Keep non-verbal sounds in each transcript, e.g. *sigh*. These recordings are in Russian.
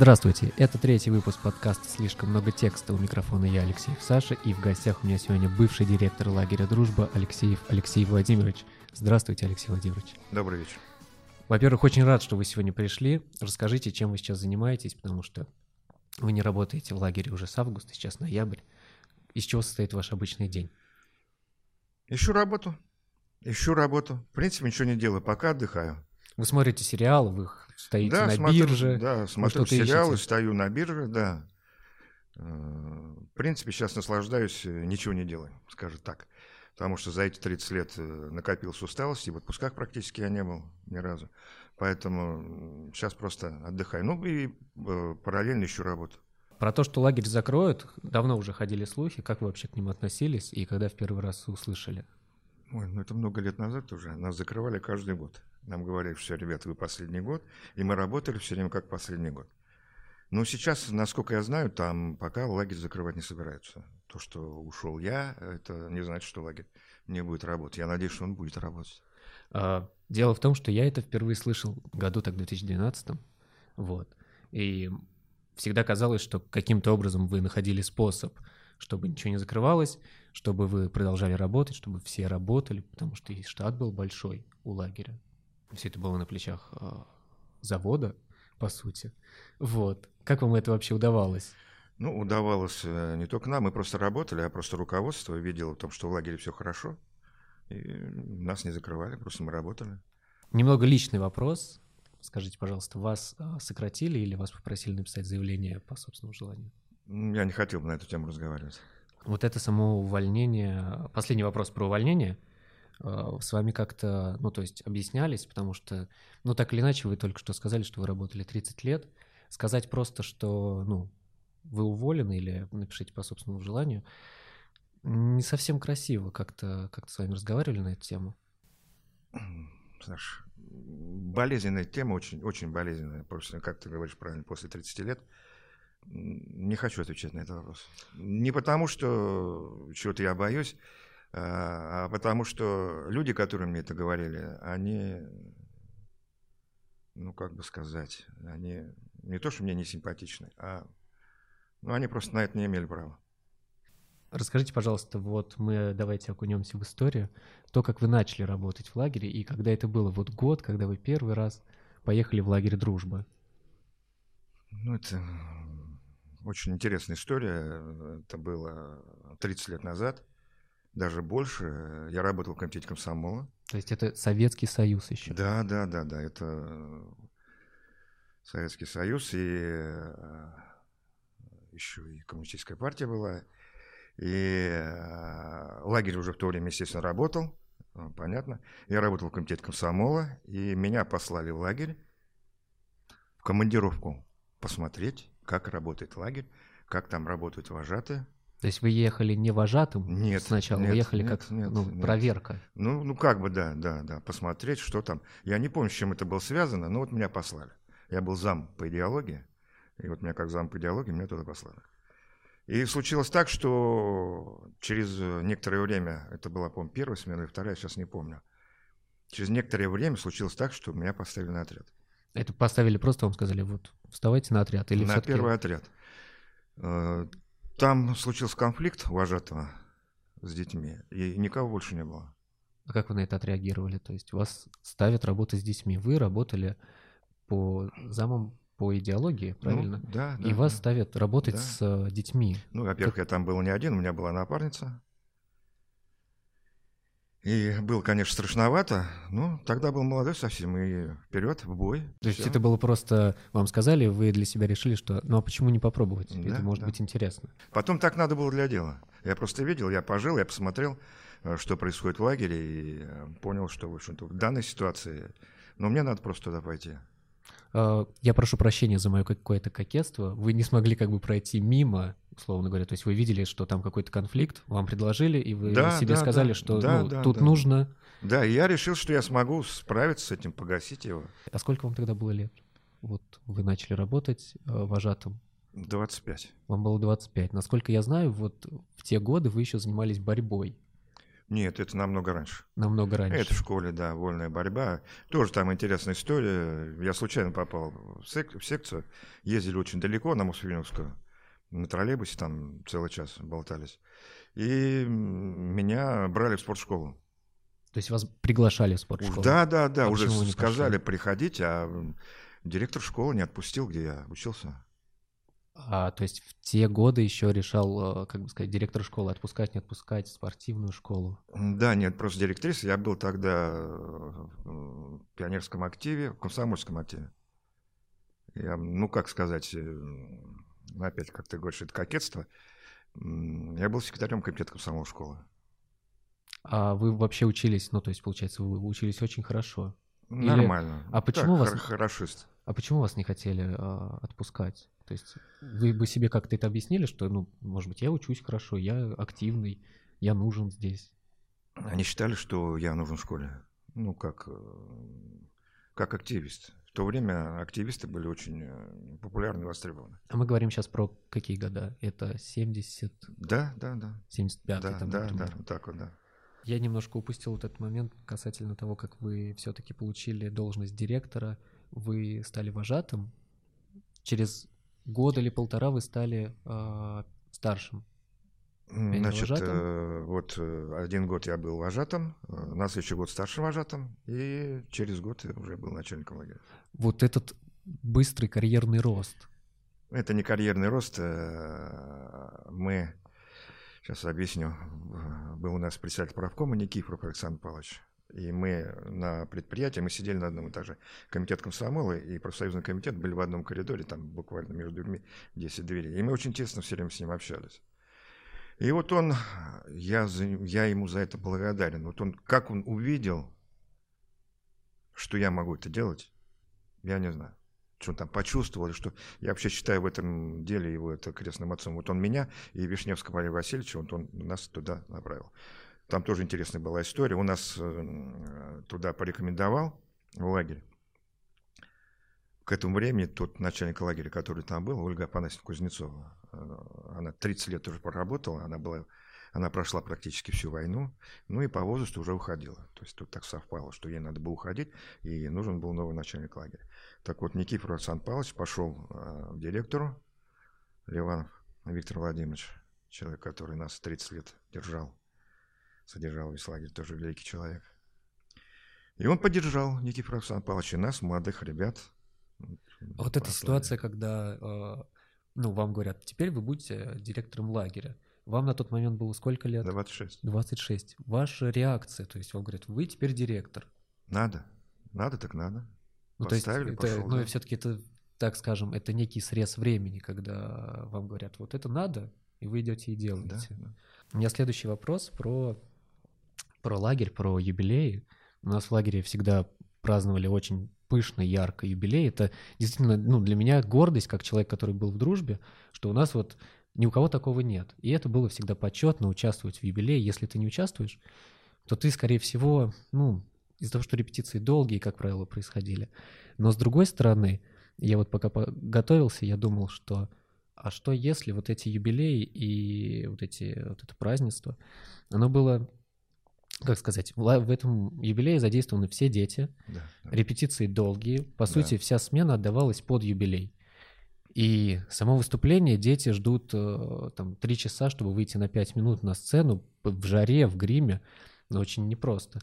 Здравствуйте, это третий выпуск подкаста «Слишком много текста». У микрофона я, Алексей Саша, и в гостях у меня сегодня бывший директор лагеря «Дружба» Алексеев Алексей Владимирович. Здравствуйте, Алексей Владимирович. Добрый вечер. Во-первых, очень рад, что вы сегодня пришли. Расскажите, чем вы сейчас занимаетесь, потому что вы не работаете в лагере уже с августа, сейчас ноябрь. Из чего состоит ваш обычный день? Ищу работу. Ищу работу. В принципе, ничего не делаю, пока отдыхаю. Вы смотрите сериалы, вы стоите да, на смотрю, бирже. Да, смотрю сериалы, ищете. стою на бирже, да. Э, В принципе, сейчас наслаждаюсь, э, ничего не делаю, скажем так. Потому что за эти 30 лет э, накопилась усталость, и в отпусках практически я не был ни разу. Поэтому сейчас просто отдыхаю. Ну и параллельно ищу работу. Про то, что лагерь закроют, давно уже ходили слухи. Как вы вообще к ним относились и когда в первый раз услышали? Ой, ну это много лет назад уже. Нас закрывали каждый год. Нам говорили, все, ребята, вы последний год. И мы работали все время как последний год. Но сейчас, насколько я знаю, там пока лагерь закрывать не собираются. То, что ушел я, это не значит, что лагерь не будет работать. Я надеюсь, что он будет работать. А, Дело в том, что я это впервые слышал году так в 2012. Вот. И всегда казалось, что каким-то образом вы находили способ, чтобы ничего не закрывалось, чтобы вы продолжали работать, чтобы все работали, потому что и штат был большой у лагеря. Все это было на плечах а, завода, по сути. Вот. Как вам это вообще удавалось? Ну, удавалось э, не только нам, мы просто работали, а просто руководство видело в том, что в лагере все хорошо. И нас не закрывали, просто мы работали. Немного личный вопрос. Скажите, пожалуйста, вас а, сократили или вас попросили написать заявление по собственному желанию? Я не хотел бы на эту тему разговаривать. Вот это само увольнение, последний вопрос про увольнение, э, с вами как-то, ну, то есть объяснялись, потому что, ну, так или иначе, вы только что сказали, что вы работали 30 лет. Сказать просто, что, ну, вы уволены или напишите по собственному желанию, не совсем красиво как-то как с вами разговаривали на эту тему. Саш, болезненная тема, очень, очень болезненная. Просто, как ты говоришь правильно, после 30 лет. Не хочу отвечать на этот вопрос. Не потому, что чего-то я боюсь, а а потому что люди, которые мне это говорили, они, ну, как бы сказать, они не то, что мне не симпатичны, а ну, они просто на это не имели права. Расскажите, пожалуйста, вот мы давайте окунемся в историю, то, как вы начали работать в лагере и когда это было, вот год, когда вы первый раз поехали в лагерь «Дружба». Ну, это очень интересная история. Это было 30 лет назад, даже больше. Я работал в комитете комсомола. То есть это Советский Союз еще. Да, да, да, да. Это Советский Союз и э, еще и коммунистическая партия была. И э, лагерь уже в то время, естественно, работал. э, Понятно. Я работал в комитете комсомола, и меня послали в лагерь в командировку посмотреть, как работает лагерь, как там работают вожатые. То есть вы ехали не вожатым Нет, сначала, нет, вы ехали нет, как нет, ну, нет. проверка. Ну, ну как бы, да, да, да, посмотреть, что там. Я не помню, с чем это было связано, но вот меня послали. Я был зам по идеологии, и вот меня как зам по идеологии меня туда послали. И случилось так, что через некоторое время, это была, по-моему, первая смена или вторая, сейчас не помню, через некоторое время случилось так, что меня поставили на отряд. Это поставили просто, вам сказали, вот, вставайте на отряд. Или на первый отряд. Там случился конфликт вожатого с детьми, и никого больше не было. А как вы на это отреагировали? То есть вас ставят работать с детьми. Вы работали по замам по идеологии, правильно? Ну, да, да. И вас да. ставят работать Да. с э, детьми. Ну, во-первых, я там был не один, у меня была напарница. И было, конечно, страшновато, но тогда был молодой совсем, и вперед, в бой. То есть это было просто, вам сказали, вы для себя решили, что ну а почему не попробовать? Да, это может да. быть интересно. Потом так надо было для дела. Я просто видел, я пожил, я посмотрел, э, что происходит в лагере, и э, понял, что, в общем-то, в данной ситуации, ну, мне надо просто туда пойти. Э, Я прошу прощения за мое какое-то кокетство. Вы не смогли как бы пройти мимо, условно говоря. То есть вы видели, что там какой-то конфликт, вам предложили, и вы Да, себе да, сказали, да. что Да, ну, да, тут да. нужно. Да, и я решил, что я смогу справиться с этим, погасить его. А сколько вам тогда было лет? Вот вы начали работать э, вожатым. 25. Вам было 25. Насколько я знаю, вот в те годы вы еще занимались борьбой. Нет, это намного раньше. Намного раньше. Это в школе, да, вольная борьба. Тоже там интересная история. Я случайно попал в, сек- в секцию. Ездили очень далеко на Мосфильмовскую. На троллейбусе там целый час болтались. И меня брали в спортшколу. То есть вас приглашали в спортшколу? Да, да, да, А уже сказали приходить, а директор школы не отпустил, где я учился. А, то есть в те годы еще решал, э, как бы сказать, директор школы отпускать, не отпускать спортивную школу. Да, нет, просто директриса. Я был тогда э, в пионерском активе, в комсомольском активе. Я, ну, как сказать, э, опять, как ты говоришь, это кокетство. Я был секретарем комитета комсомол школы. А вы вообще учились, ну, то есть, получается, вы учились очень хорошо. Или- Нормально. а почему Так, вас- хор- Хорошист. А почему вас не хотели а, отпускать? То есть вы бы себе как-то это объяснили, что, ну, может быть, я учусь хорошо, я активный, я нужен здесь. Они считали, что я нужен в школе. Ну, как, э, как активист. То время активисты были очень э, популярны и востребованы. А мы говорим сейчас про какие года? Это 70, Да, да, да. 75 Да, там, да, например. да, вот так вот, да. Я немножко упустил вот этот момент касательно того, как вы все-таки получили должность директора. Вы стали вожатым. Через год или полтора вы стали а, старшим. Значит, э, вот э, один год я был вожатым, э, на следующий год старшим вожатым, и через год я уже был начальником лагеря. Вот этот быстрый карьерный рост. Это не карьерный рост. э, Мы, сейчас объясню, был у нас председатель правкома Никифоров Александр Павлович. И мы на предприятии, мы сидели на одном этаже. Комитет комсомола и профсоюзный комитет были в одном коридоре, там буквально между дверьми 10 дверей. И мы очень тесно все время с ним общались. И вот он, я, за- я ему за это благодарен. Вот он, как он увидел, что я могу это делать, я не знаю. Что он там почувствовал, что я вообще считаю в этом деле его это крестным отцом. Вот он меня и Вишневского Валерия Васильевича, вот он нас туда направил. Там тоже интересная была история. Он нас э, туда порекомендовал, в лагерь. К этому времени тот начальник лагеря, который там был, Ольга Афанасьевна Кузнецова, э, она 30 лет уже проработала, она была она прошла практически всю войну, ну и по возрасту уже уходила. То есть тут так совпало, что ей надо было уходить, и нужен был новый начальник лагеря. Так вот, Никифор Александр Павлович пошел э, к директору, Ливанов Виктор Владимирович, человек, который нас 30 лет держал, содержал весь лагерь, тоже великий человек. И он поддержал Никифор Александр Павлович и нас, молодых ребят. А Вот эта ситуация, когда, э, ну, вам говорят, теперь вы будете директором лагеря. Вам на тот момент было сколько лет? 26. 26. Ваша реакция, то есть вам говорят, вы теперь директор. Надо. Надо так надо. Ну, то есть, Поставили, это, пошел, ну, да. и все-таки это, так скажем, это некий срез времени, когда вам говорят, вот это надо, и вы идете и Да, делаете. да. У меня следующий вопрос про, про лагерь, про юбилеи. У нас в лагере всегда праздновали очень пышно, ярко юбилей. Это действительно, ну, для меня гордость, как человек, который был в дружбе, что у нас вот ни у кого такого нет. И это было всегда почетно участвовать в юбилее. Если ты не участвуешь, то ты, скорее всего, ну, из-за того, что репетиции долгие, как правило, происходили. Но с другой стороны, я вот пока по- готовился, я думал, что а что если вот эти юбилеи и вот эти вот это празднество, оно было, как сказать, в этом юбилее задействованы все дети, Да, да. репетиции долгие, по Да. сути вся смена отдавалась под юбилей. И само выступление дети ждут э, там три часа, чтобы выйти на пять минут на сцену в жаре, в гриме, но очень непросто.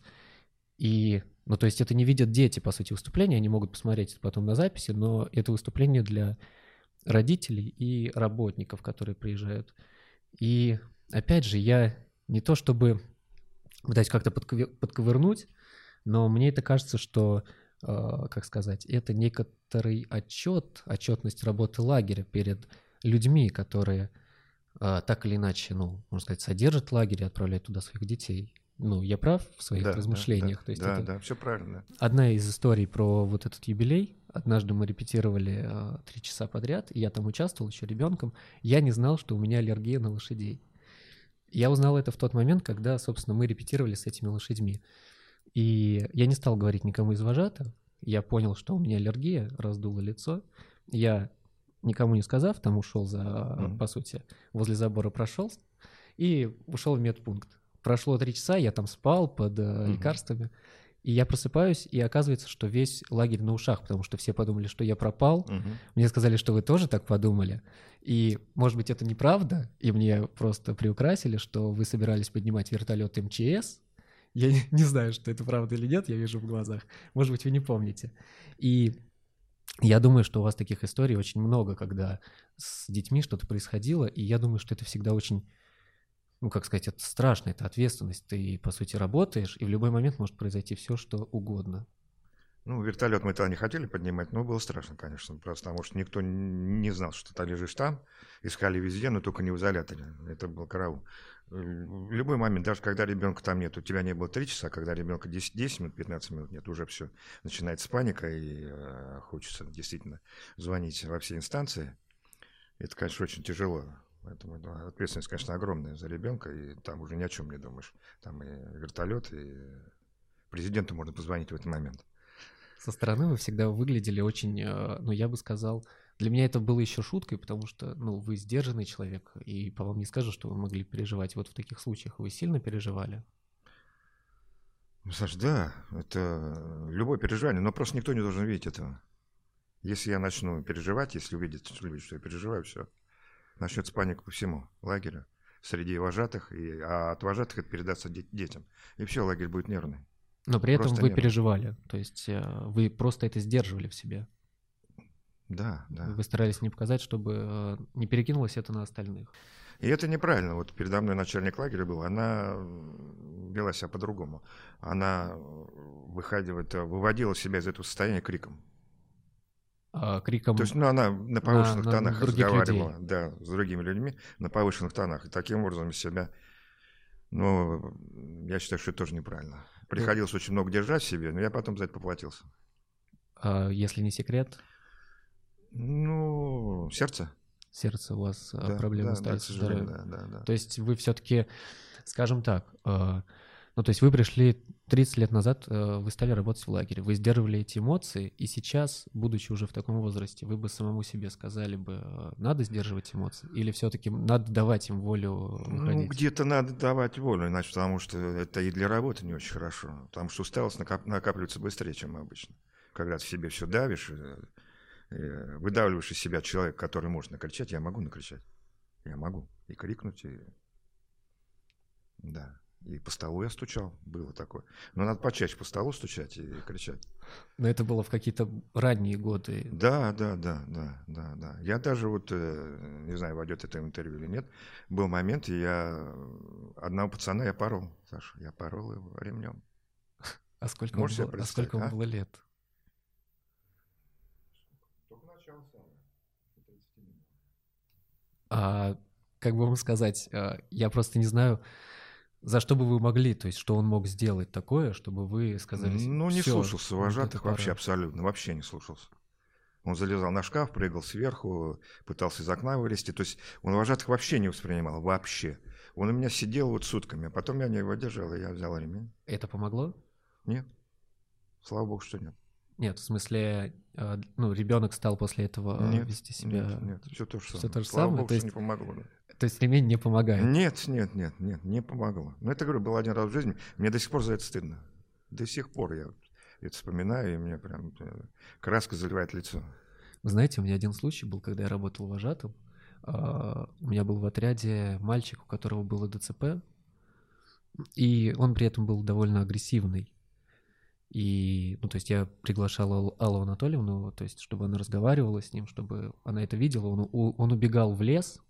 И, ну, то есть это не видят дети, по сути, выступления, они могут посмотреть это потом на записи, но это выступление для родителей и работников, которые приезжают. И, опять же, я не то чтобы пытаюсь как-то подкове- подковырнуть, но мне это кажется, что, э, как сказать, это некоторый отчет, отчетность работы лагеря перед людьми, которые э, так или иначе, ну, можно сказать, содержат лагерь и отправляют туда своих детей. Ну, я прав в своих Да, да, размышлениях? Да, То есть да, это да, все правильно. одна из историй про вот этот юбилей. Однажды мы репетировали э, три часа подряд, и я там участвовал еще ребенком. Я не знал, что у меня аллергия на лошадей. Я узнал это в тот момент, когда, собственно, мы репетировали с этими лошадьми. И я не стал говорить никому из вожатых. Я понял, что у меня аллергия, раздуло лицо. Я, никому не сказав, там ушел за, Мгм. по сути, возле забора прошел и ушел в медпункт. прошло три часа, я там спал под э, лекарствами, и я просыпаюсь, и оказывается, что весь лагерь на ушах, потому что все подумали, что я пропал. Угу. Мне сказали, что вы тоже так подумали. И, может быть, это неправда, и мне просто приукрасили, что вы собирались поднимать вертолет МЧС. Я не, не знаю, что это правда или нет, я вижу в глазах. Может быть, вы не помните. И я думаю, что у вас таких историй очень много, когда с детьми что-то происходило, и я думаю, что это всегда очень ну, как сказать, это страшно, это ответственность. Ты, по сути, работаешь, и в любой момент может произойти все, что угодно. Ну, вертолет мы тогда не хотели поднимать, но было страшно, конечно, просто потому что никто не знал, что ты лежишь там, искали везде, но только не в изоляторе. Это был караул. В любой момент, даже когда ребенка там нет, у тебя не было 3 часа, когда ребенка 10, 10 минут, 15 минут нет, уже все, начинается паника, и э, хочется действительно звонить во все инстанции. Это, конечно, очень тяжело. Поэтому да, ответственность, конечно, огромная за ребенка, и там уже ни о чем не думаешь. Там и вертолет, и президенту можно позвонить в этот момент. Со стороны вы всегда выглядели очень, э, ну, я бы сказал, для меня это было еще шуткой, потому что, ну, вы сдержанный человек, и по вам не скажу, что вы могли переживать. Вот в таких случаях вы сильно переживали? Ну, Саш, да, это любое переживание, но просто никто не должен видеть этого. Если я начну переживать, если увидят люди, что я переживаю, все, начнется паника по всему лагерю, среди вожатых, и, а от вожатых это передастся детям. И все, лагерь будет нервный. Но при этом просто вы нервный. переживали, то есть э, вы просто это сдерживали в себе. Да, да. Вы старались не показать, чтобы э, не перекинулось это на остальных. И это неправильно. Вот передо мной начальник лагеря был, она вела себя по-другому. Она выходила, выводила себя из этого состояния криком э, криком. То есть, ну, она на повышенных на, тонах на разговаривала, людей. да, с другими людьми на повышенных тонах. И таким образом себя, ну, я считаю, что это тоже неправильно. Приходилось ну, очень много держать в себе, но я потом за это поплатился. А, если не секрет? Ну, сердце. Сердце у вас а, да, проблемы да, стали да. Да, да, да. То есть вы все-таки, скажем так, а, ну, то есть вы пришли 30 лет назад, э, вы стали работать в лагере, вы сдерживали эти эмоции, и сейчас, будучи уже в таком возрасте, вы бы самому себе сказали бы, э, надо сдерживать эмоции, или все-таки надо давать им волю ну, выходить? Ну, где-то надо давать волю, иначе потому что это и для работы не очень хорошо, потому что усталость накап- накапливается быстрее, чем обычно. Когда ты в себе все давишь, э, выдавливаешь из себя человека, который может накричать, я могу накричать, я могу и крикнуть, и... да. И по столу я стучал, было такое. Но надо почаще по столу стучать и кричать. Но это было в какие-то ранние годы. Да, да, да, да, да, да. Я даже вот, э, не знаю, войдет это интервью или нет, был момент, я одного пацана я порол, Саша, я порол его ремнем. *laughs* А сколько, Можешь было, а сколько а? было лет? Только начало самое. А, как бы вам сказать, а, я просто не знаю, за что бы вы могли, то есть что он мог сделать такое, чтобы вы сказали... Ну, не слушался вожатых вот вообще абсолютно, вообще не слушался. Он залезал на шкаф, прыгал сверху, пытался из окна вылезти. То есть он вожатых вообще не воспринимал, вообще. Он у меня сидел вот сутками, а потом я не его держал, и я взял ремень. Это помогло? Нет. Слава богу, что нет. Нет, в смысле, э, ну, ребенок стал после этого нет, вести себя. Нет, нет, все то же самое. Все то же Слава самое. Богу, то есть, не помогло. Да. То есть ремень не помогает? Нет, нет, нет, нет, не помогло. Но это, говорю, было один раз в жизни. Мне до сих пор за это стыдно. До сих пор я это вспоминаю, и мне прям э, краска заливает лицо. Вы знаете, у меня один случай был, когда я работал вожатым. А, у меня был в отряде мальчик, у которого было ДЦП, и он при этом был довольно агрессивный. И, ну, то есть я приглашал Аллу Анатольевну, то есть, чтобы она разговаривала с ним, чтобы она это видела. Он, он убегал в лес,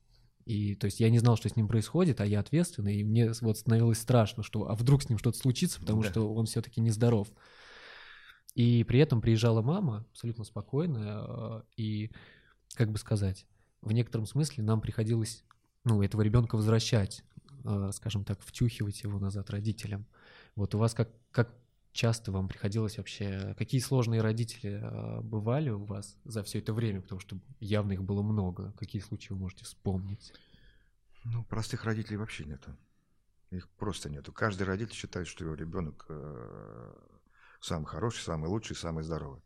и, то есть, я не знал, что с ним происходит, а я ответственный, и мне вот становилось страшно, что, а вдруг с ним что-то случится, потому да. что он все-таки нездоров. И при этом приезжала мама, абсолютно спокойная, а, и, как бы сказать, в некотором смысле нам приходилось, ну, этого ребенка возвращать, а, скажем так, втюхивать его назад родителям. Вот у вас как, как часто вам приходилось вообще... Какие сложные родители э, бывали у вас за все это время? Потому что явно их было много. Какие случаи вы можете вспомнить? Ну, простых родителей вообще нету. Их просто нету. Каждый родитель считает, что его ребенок э, самый хороший, самый лучший, самый здоровый.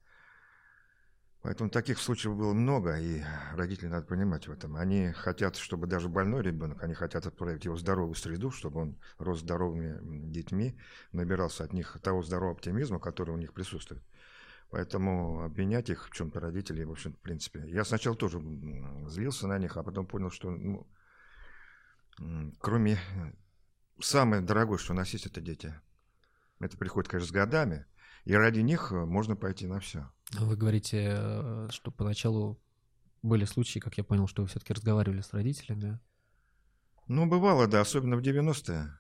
Поэтому таких случаев было много, и родители надо понимать в этом. Они хотят, чтобы даже больной ребенок, они хотят отправить его в здоровую среду, чтобы он рос здоровыми детьми, набирался от них того здорового оптимизма, который у них присутствует. Поэтому обвинять их в чем-то родителей, в общем, в принципе. Я сначала тоже злился на них, а потом понял, что ну, кроме самое дорогое, что у нас есть, это дети. Это приходит, конечно, с годами, и ради них можно пойти на все. Вы говорите, э, что поначалу были случаи, как я понял, что вы все-таки разговаривали с родителями. Ну, бывало, да, особенно в 90-е.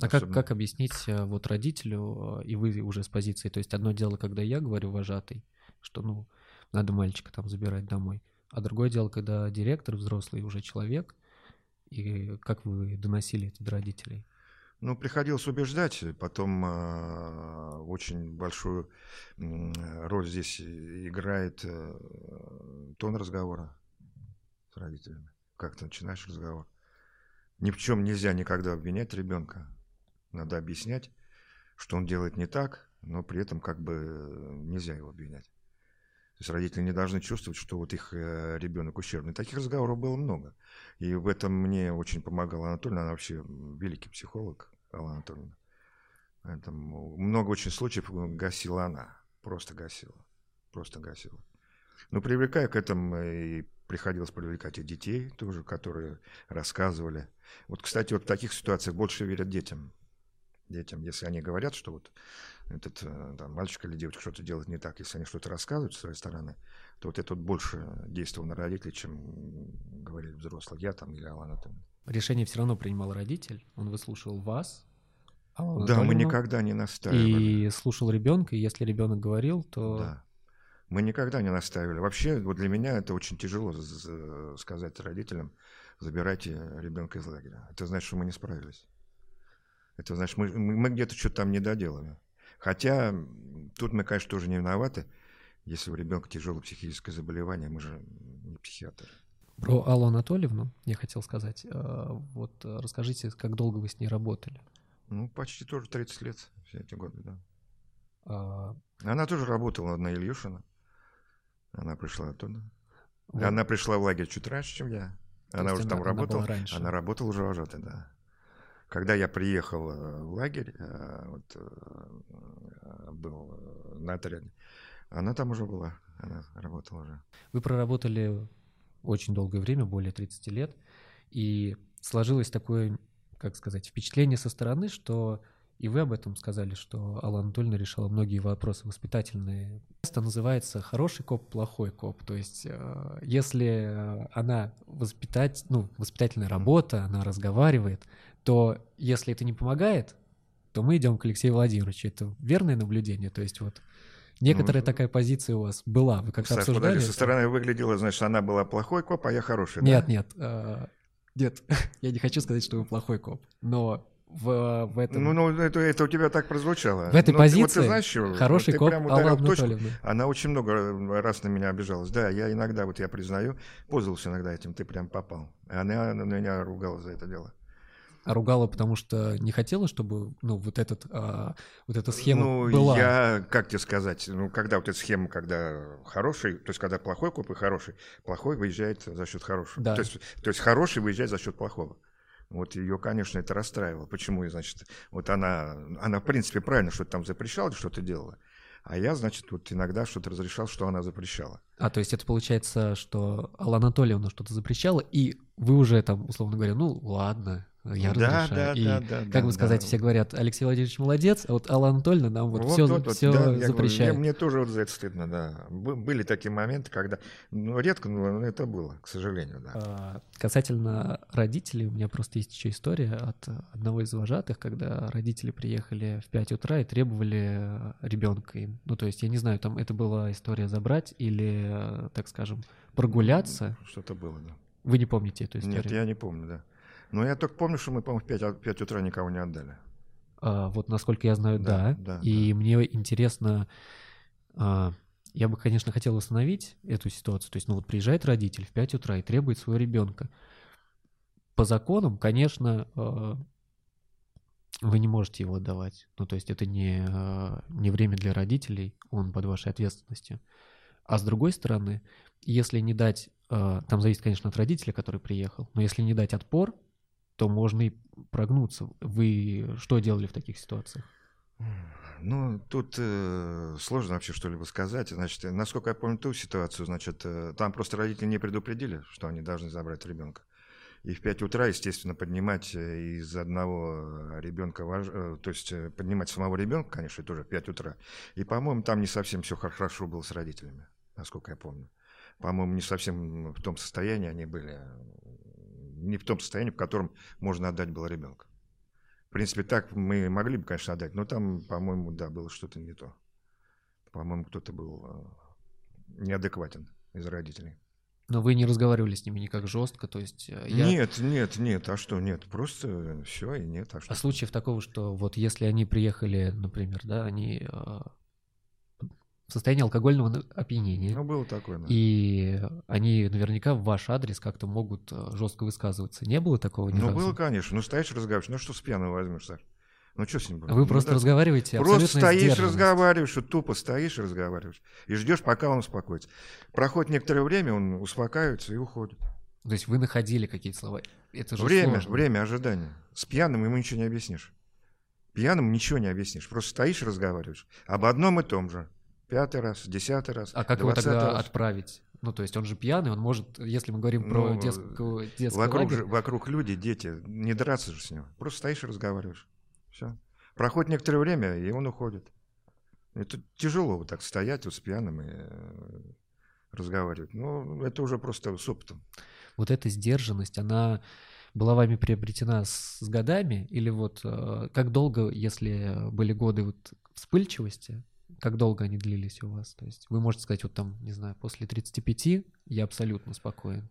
А как, как объяснить э, вот родителю, э, и вы уже с позиции, то есть одно дело, когда я говорю вожатый, что ну надо мальчика там забирать домой, а другое дело, когда директор взрослый уже человек, и как вы доносили это до родителей? Ну, приходилось убеждать, потом э, очень большую э, роль здесь играет э, тон разговора с родителями. Как ты начинаешь разговор? Ни в чем нельзя никогда обвинять ребенка. Надо объяснять, что он делает не так, но при этом как бы нельзя его обвинять. То есть родители не должны чувствовать, что вот их э, ребенок ущербный. Таких разговоров было много. И в этом мне очень помогала Анатольевна. Она вообще великий психолог, Алла Анатольевна. Поэтому много очень случаев гасила она. Просто гасила. Просто гасила. Но привлекая к этому, и приходилось привлекать и детей тоже, которые рассказывали. Вот, кстати, вот в таких ситуациях больше верят детям детям, если они говорят, что вот этот э, там, мальчик или девочка что-то делает не так, если они что-то рассказывают с своей стороны, то вот это вот больше действовало на родителей, чем говорили взрослые, я там или Алана там. Решение все равно принимал родитель, он выслушивал вас, Алана Да, мы никогда не настаивали. И слушал ребенка, и если ребенок говорил, то... Да. Мы никогда не настаивали. Вообще, вот для меня это очень тяжело сказать родителям, забирайте ребенка из лагеря. Это значит, что мы не справились. Это значит, мы, мы где-то что-то там не доделали. Хотя тут мы, конечно, тоже не виноваты. Если у ребенка тяжелое психическое заболевание, мы же не психиатры. Про Аллу Анатольевну я хотел сказать. А, вот э, расскажите, как долго вы с ней работали? Ну, почти тоже 30 лет, все эти годы, да. А... Она тоже работала на Ильюшина. Она пришла оттуда. Вот. Она пришла в лагерь чуть раньше, чем я. она уже она, там работала. Она, она работала уже вожатой, да. Когда я приехал э, в лагерь, э, вот, э, был на отряде, она там уже была, она работала уже. Вы проработали очень долгое время, более 30 лет, и сложилось такое, как сказать, впечатление со стороны, что и вы об этом сказали, что Алла Анатольевна решала многие вопросы воспитательные. Это называется хороший коп, плохой коп. То есть, если она воспитать, ну, воспитательная работа, она разговаривает, то если это не помогает, то мы идем к Алексею Владимировичу. Это верное наблюдение. То есть вот некоторая ну, такая позиция у вас была. Вы как-то обсуждали? Подожди, со стороны выглядело, значит, она была плохой коп, а я хороший, Нет, да? нет. Э, нет, *laughs* я не хочу сказать, что вы плохой коп. Но в, в этом... Ну, ну это, это у тебя так прозвучало. В этой ну, позиции вот ты знаешь, хороший коп Алла. Она очень много раз на меня обижалась. Да, я иногда, вот я признаю, пользовался иногда этим, ты прям попал. Она на меня ругала за это дело. А ругала, потому что не хотела, чтобы, ну, вот этот, а, вот эта схема ну, была. я, как тебе сказать, ну, когда вот эта схема, когда хороший, то есть когда плохой коп и хороший, плохой выезжает за счет хорошего. Да. То есть, то есть хороший выезжает за счет плохого. Вот ее, конечно, это расстраивало. Почему, значит, вот она, она в принципе правильно что-то там запрещала, что-то делала. А я, значит, вот иногда что-то разрешал, что она запрещала. А, то есть это получается, что Алла Анатольевна что-то запрещала, и вы уже там, условно говоря, ну ладно, я да, разрешаю. Да, и, да, да, как бы сказать, да. все говорят, Алексей Владимирович молодец, а вот Алла Анатольевна нам вот, вот все, вот, все да, запрещает. Говорю, мне, мне тоже вот за это стыдно, да. Были такие моменты, когда, ну, редко, но это было, к сожалению, да. А, касательно родителей, у меня просто есть еще история от одного из вожатых, когда родители приехали в 5 утра и требовали ребенка им. Ну, то есть, я не знаю, там это была история забрать или, так скажем, прогуляться. Что-то было, да. Вы не помните эту историю? Нет, я не помню, да. Ну, я только помню, что мы, по-моему, в 5, 5 утра никого не отдали. А, вот, насколько я знаю, да. да. да и да. мне интересно, а, я бы, конечно, хотел восстановить эту ситуацию. То есть, ну вот приезжает родитель в 5 утра и требует своего ребенка. По законам, конечно, а, вы не можете его отдавать. Ну, то есть это не, а, не время для родителей, он под вашей ответственностью. А с другой стороны, если не дать, э, там зависит, конечно, от родителя, который приехал, но если не дать отпор, то можно и прогнуться. Вы что делали в таких ситуациях? Ну, тут э, сложно вообще что-либо сказать. Значит, насколько я помню ту ситуацию, значит, э, там просто родители не предупредили, что они должны забрать ребенка. И в 5 утра, естественно, поднимать э, из одного ребенка, э, то есть э, поднимать самого ребенка, конечно, тоже в 5 утра. И, по-моему, там не совсем все хорошо было с родителями, насколько я помню. По-моему, не совсем в том состоянии они были, не в том состоянии, в котором можно отдать было ребенка. В принципе, так мы могли бы, конечно, отдать, но там, по-моему, да, было что-то не то. По-моему, кто-то был э, неадекватен из родителей. Но вы не разговаривали с ними никак жестко, то есть э, я... Нет, нет, нет, а что, нет, просто все и нет, а что? А случаев такого, что вот если они приехали, например, да, они э, в состоянии алкогольного опьянения. Ну, было такое, да. И они наверняка в ваш адрес как-то могут э, жестко высказываться. Не было такого ни Ну, разу? было, конечно. Ну, стоишь, разговариваешь. Ну, что с пьяного возьмешь, Саш? Ну, что с ним будет? Вы ну, просто да. разговариваете Просто стоишь, разговариваешь, вот тупо стоишь и разговариваешь. И ждешь, пока он успокоится. Проходит некоторое время, он успокаивается и уходит. То есть вы находили какие-то слова? Это же время, сложно. время ожидания. С пьяным ему ничего не объяснишь. Пьяным ничего не объяснишь. Просто стоишь и разговариваешь. Об одном и том же пятый раз, десятый раз. А как его тогда раз. отправить? Ну, то есть он же пьяный, он может, если мы говорим про ну, детскую, детский вокруг, лагерь... же, вокруг люди, дети, не драться же с ним. Просто стоишь и разговариваешь. Все. Проходит некоторое время, и он уходит. Это тяжело вот так стоять вот с пьяным и э, разговаривать. Ну, это уже просто с опытом. Вот эта сдержанность, она была вами приобретена с, с годами? Или вот э, как долго, если были годы вот вспыльчивости, как долго они длились у вас? То есть вы можете сказать, вот там, не знаю, после 35 я абсолютно спокоен.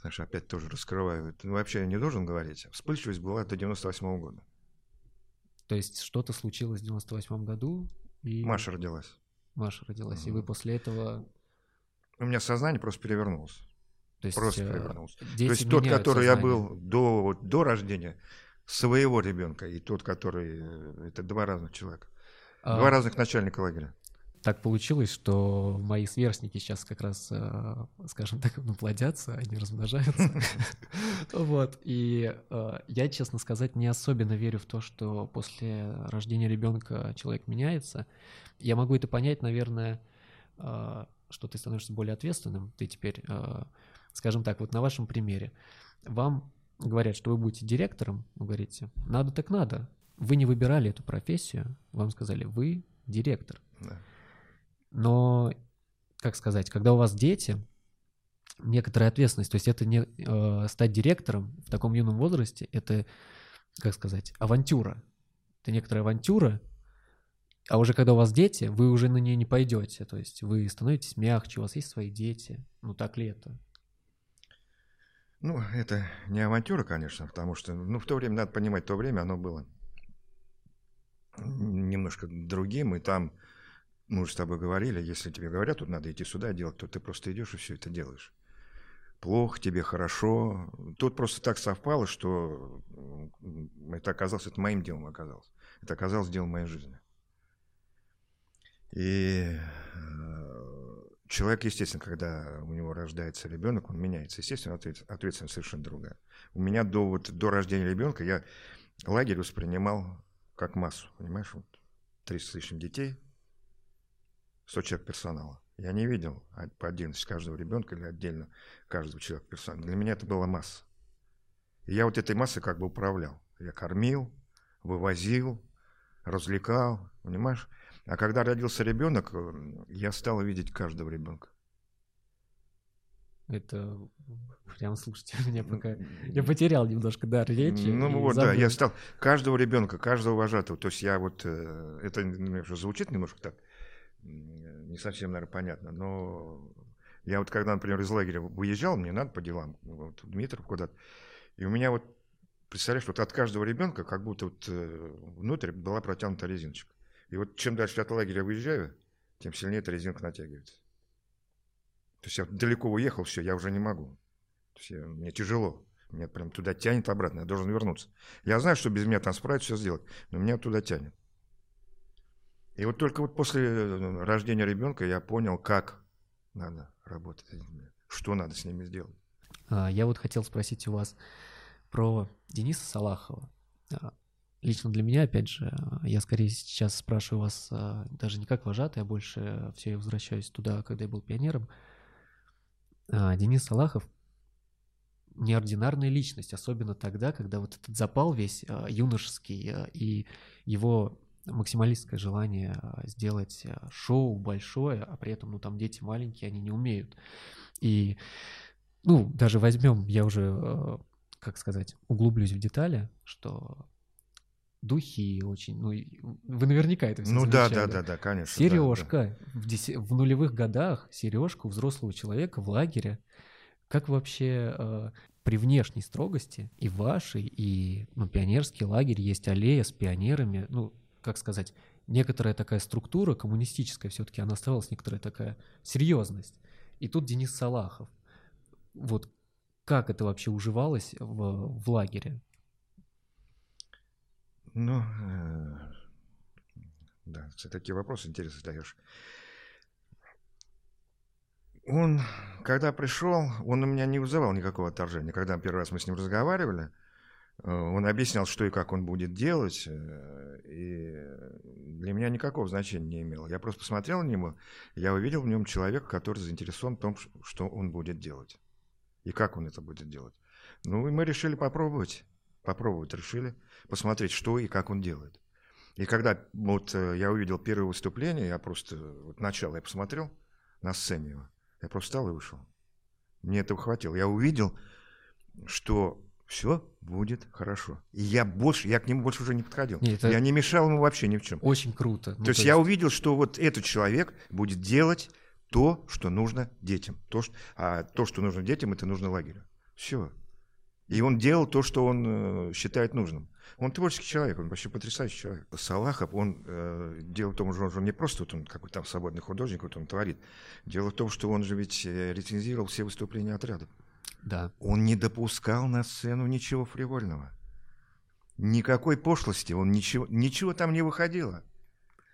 Знаешь, опять тоже раскрываю. Ну, вообще я не должен говорить. Вспыльчивость была до 98 -го года. То есть что-то случилось в 98 году? И... Маша родилась. Маша родилась. Mm-hmm. И вы после этого... У меня сознание просто перевернулось. То есть, просто э, перевернулось. То есть тот, который сознание. я был до, до рождения своего ребенка, и тот, который... Э, это два разных человека. Два а, разных начальника лагеря. Так получилось, что мои сверстники сейчас как раз, э, скажем так, *laughs* ну, плодятся, они размножаются. *laughs* Вот. И э, я, честно сказать, не особенно верю в то, что после рождения ребенка человек меняется. Я могу это понять, наверное, э, что ты становишься более ответственным. Ты теперь, скажем так, вот на вашем примере. Вам говорят, что вы будете директором, вы говорите, надо так надо, вы не выбирали эту профессию, вам сказали, вы директор. Да. Но, как сказать, когда у вас дети, некоторая ответственность, то есть это не э, стать директором в таком юном возрасте, это, как сказать, авантюра. Это некоторая авантюра, а уже когда у вас дети, вы уже на нее не пойдете. То есть вы становитесь мягче, у вас есть свои дети. Ну так ли это? Ну, это не авантюра, конечно, потому что, ну, в то время, надо понимать, то время оно было немножко другим, и там, мы уже с тобой говорили, если тебе говорят, тут надо идти сюда делать, то ты просто идешь и все это делаешь. Плохо тебе, хорошо. Тут просто так совпало, что это оказалось, это моим делом оказалось. Это оказалось делом моей жизни. И э, человек, естественно, когда у него рождается ребенок, он меняется. Естественно, ответственность совершенно другая. У меня до, вот, до рождения ребенка я лагерь воспринимал как массу, понимаешь, вот 300 с лишним детей, 100 человек персонала. Я не видел по 11 каждого ребенка или отдельно каждого человека персонала. Для меня это была масса. И я вот этой массой как бы управлял. Я кормил, вывозил, развлекал, понимаешь? А когда родился ребенок, я стал видеть каждого ребенка. Это прям слушайте *laughs* меня пока. Я потерял немножко дар речи. Ну вот, забыл. да, я стал каждого ребенка, каждого вожатого. То есть я вот, э, это уже звучит немножко так, не совсем, наверное, понятно, но я вот когда, например, из лагеря выезжал, мне надо по делам, вот, Дмитров куда-то, и у меня вот, представляешь, вот от каждого ребенка как будто вот э, внутрь была протянута резиночка. И вот чем дальше от лагеря выезжаю, тем сильнее эта резинка натягивается. То есть я далеко уехал, все, я уже не могу. То есть я, мне тяжело. Меня прям туда тянет обратно, я должен вернуться. Я знаю, что без меня там справиться, все сделать, но меня туда тянет. И вот только вот после э, рождения ребенка я понял, как надо работать? Что надо с ними сделать? А, я вот хотел спросить у вас про Дениса Салахова. А, лично для меня, опять же, я скорее сейчас спрашиваю вас а, даже не как вожатый, а больше все я возвращаюсь туда, когда я был пионером. Денис Салахов неординарная личность, особенно тогда, когда вот этот запал весь юношеский и его максималистское желание сделать шоу большое, а при этом, ну, там дети маленькие, они не умеют. И, ну, даже возьмем, я уже как сказать, углублюсь в детали, что духи очень, ну, вы наверняка это все Ну да, да, да, да, конечно. Сережка да, да. В, деся... в нулевых годах, сережка у взрослого человека в лагере, как вообще э, при внешней строгости и вашей, и ну, пионерский лагерь, есть аллея с пионерами, ну, как сказать, некоторая такая структура коммунистическая все-таки, она оставалась некоторая такая серьезность. И тут Денис Салахов. Вот как это вообще уживалось в, в лагере? Ну, э, да, такие вопросы интересные даешь. Он, когда пришел, он у меня не вызывал никакого отторжения. Когда первый раз мы с ним разговаривали, э, он объяснял, что и как он будет делать, э, и для меня никакого значения не имело. Я просто посмотрел на него, я увидел в нем человека, который заинтересован в том, что он будет делать и как он это будет делать. Ну, и мы решили попробовать, попробовать решили, посмотреть, что и как он делает. И когда вот э, я увидел первое выступление, я просто, вот начало я посмотрел на сцене его, я просто встал и вышел. Мне этого хватило. Я увидел, что все будет хорошо. И я больше, я к нему больше уже не подходил. Нет. Я не мешал ему вообще ни в чем. Очень круто. Ну, то, то есть, есть я увидел, что вот этот человек будет делать то, что нужно детям. То, что, а то, что нужно детям, это нужно лагерю. Все. И он делал то, что он э, считает нужным. Он творческий человек, он вообще потрясающий человек. Салахов, он э, дело в том, что он не просто вот он какой-то там свободный художник, вот он творит. Дело в том, что он же ведь э, рецензировал все выступления отрядов. Да. Он не допускал на сцену ничего фривольного. Никакой пошлости, он ничего, ничего там не выходило.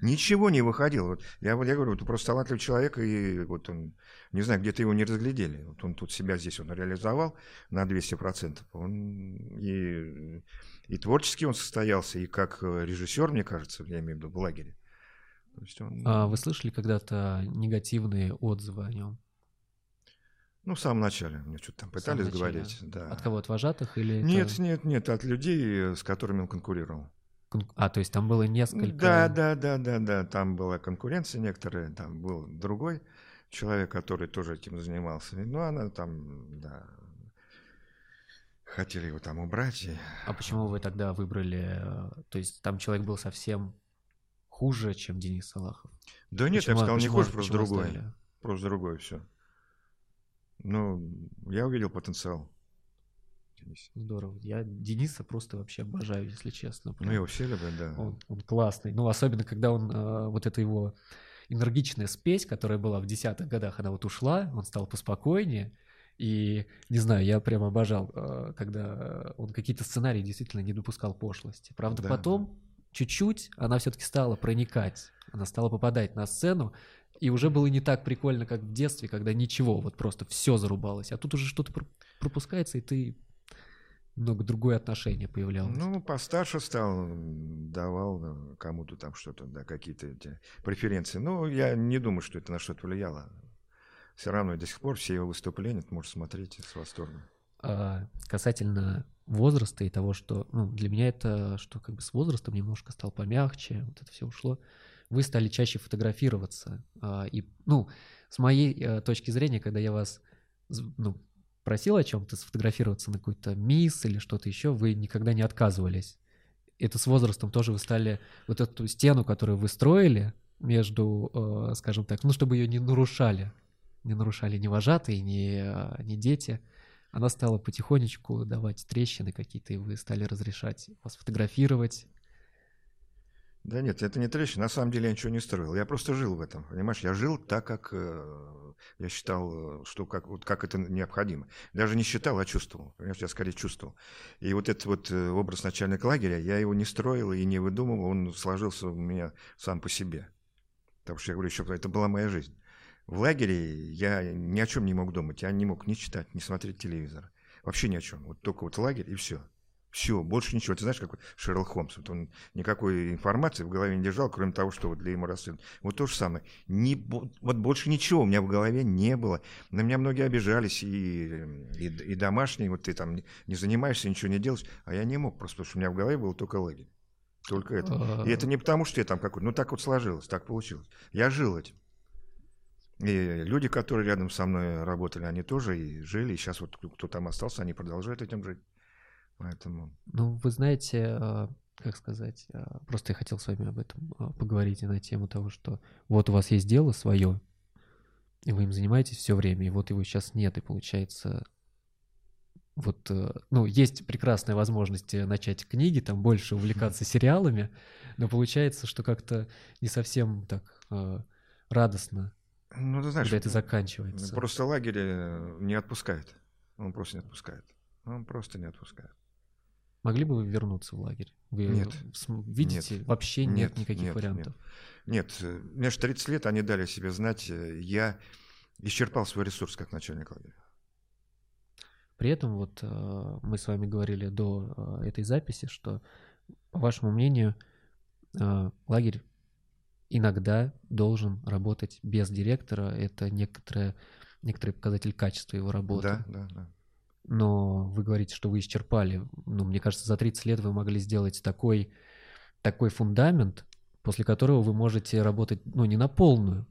Ничего не выходило. Вот я, я говорю, вот просто талантливый человек, и вот он, не знаю, где-то его не разглядели. Вот он тут себя здесь он реализовал на 200%. Он и, и творчески он состоялся, и как режиссер, мне кажется, я имею в виду, в лагере. Он... А вы слышали когда-то негативные отзывы о нем? Ну, в самом начале мне что-то там пытались говорить. Да. От кого? От вожатых или? Нет, это... нет, нет, от людей, с которыми он конкурировал. А, то есть там было несколько... Да, да, да, да, да, там была конкуренция некоторая, там был другой человек, который тоже этим занимался. Ну, она там, да, хотели его там убрать. И... А почему вы тогда выбрали... Э, то есть там человек был совсем хуже, чем Денис Салахов? Да нет, почему, я бы сказал, не хуже, просто другой. Просто другой, все. Ну, я увидел потенциал. Денис. Здорово. Я Дениса просто вообще обожаю, если честно. Прям. Ну, его все любят, да. Он, он классный. Ну, особенно, когда он, э, вот это его энергичная спесь, которая была в десятых годах, она вот ушла, он стал поспокойнее. И, не знаю, я прям обожал, э, когда он какие-то сценарии действительно не допускал пошлости. Правда, да, потом да. чуть-чуть она все-таки стала проникать, она стала попадать на сцену, и уже было не так прикольно, как в детстве, когда ничего, вот просто все зарубалось. А тут уже что-то пропускается, и ты много другое отношение появлялось. Ну, постарше стал, давал э, кому-то там что-то, да, какие-то эти преференции. Но я не думаю, что это на что-то влияло. Все равно до сих пор все его выступления ты можешь смотреть с восторгом. А, касательно возраста и того, что, ну, для меня это, что как бы с возрастом немножко стал помягче, вот это все ушло. Вы стали чаще фотографироваться. А, и, ну, с моей а, точки зрения, когда я вас ну, просил о чем-то, сфотографироваться на какой-то мисс или что-то еще, вы никогда не отказывались. Это с возрастом тоже вы стали вот эту стену, которую вы строили между, э, скажем так, ну, чтобы ее не нарушали, не нарушали ни вожатые, ни, э, ни дети, она стала потихонечку давать трещины какие-то, и вы стали разрешать вас фотографировать, да нет, это не трещина. На самом деле я ничего не строил. Я просто жил в этом, понимаешь? Я жил так, как э, я считал, что как, вот, как это необходимо. Даже не считал, а чувствовал. Понимаешь, я скорее чувствовал. И вот этот вот э, образ начальника лагеря, я его не строил и не выдумывал, он сложился у меня сам по себе. Потому что я говорю, еще это была моя жизнь. В лагере я ни о чем не мог думать. Я не мог ни читать, ни смотреть телевизор. Вообще ни о чем. Вот только вот лагерь и все. Все, больше ничего. Ты знаешь, как Шерлок Холмс, вот он никакой информации в голове не держал, кроме того, что вот для ему расследования. Вот то же самое. Не, вот больше ничего у меня в голове не было. На меня многие обижались, и, и, и домашние, вот ты там не занимаешься, ничего не делаешь, а я не мог просто, потому что у меня в голове был только лагерь. Только это. И это не потому, что я там какой-то, ну так вот сложилось, так получилось. Я жил этим. И люди, которые рядом со мной работали, они тоже и жили, и сейчас вот кто там остался, они продолжают этим жить. Поэтому... Ну, вы знаете, а, как сказать, а, просто я хотел с вами об этом а, поговорить на тему того, что вот у вас есть дело свое, и вы им занимаетесь все время, и вот его сейчас нет, и получается, вот, э, ну, есть прекрасная возможность э, начать книги, там больше увлекаться *laughs* сериалами, но получается, что как-то не совсем так радостно, ну, ты знаешь, когда это заканчивается. Просто лагерь э, не отпускает. Он просто не отпускает. Он просто не отпускает. Могли бы вы вернуться в лагерь? Вы нет. Видите, нет. вообще нет, нет никаких нет, вариантов. Нет. нет, мне же 30 лет, они дали себе знать, э, я исчерпал свой ресурс как начальник лагеря. При этом вот э, мы с вами говорили до э, этой записи, что, по вашему мнению, лагерь иногда должен работать без директора. Это некоторое, некоторый показатель качества его работы. Да, да, да но вы говорите, что вы исчерпали. Ну, мне кажется, за 30 лет вы могли сделать такой, такой фундамент, после которого вы можете работать, ну, не на полную.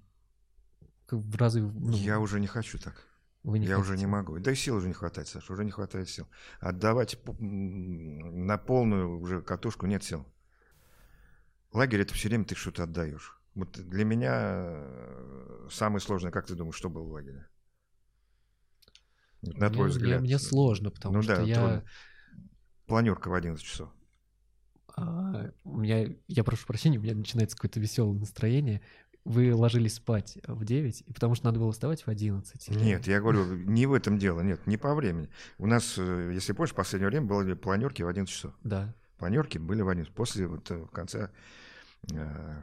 Разы, ну, Я уже не хочу так. Вы не Я хотите? уже не могу. Да и сил уже не хватает, Саша, уже не хватает сил. Отдавать на полную уже катушку нет сил. Лагерь это все время ты что-то отдаешь. Вот для меня э, самое сложное, как ты думаешь, что было в лагере? На твой мне, взгляд. Мне, мне сложно, потому ну, что да, я... Трудно. Планерка в 11 часов. А, у меня, я прошу прощения, у меня начинается какое-то веселое настроение. Вы ложились спать в 9, и потому что надо было вставать в 11? Или... Нет, я говорю, не в этом дело, нет, не по времени. У нас, э, если помнишь, в последнее время были планерки в 11 часов. Да. Планерки были в 11. После, вот, э, Э,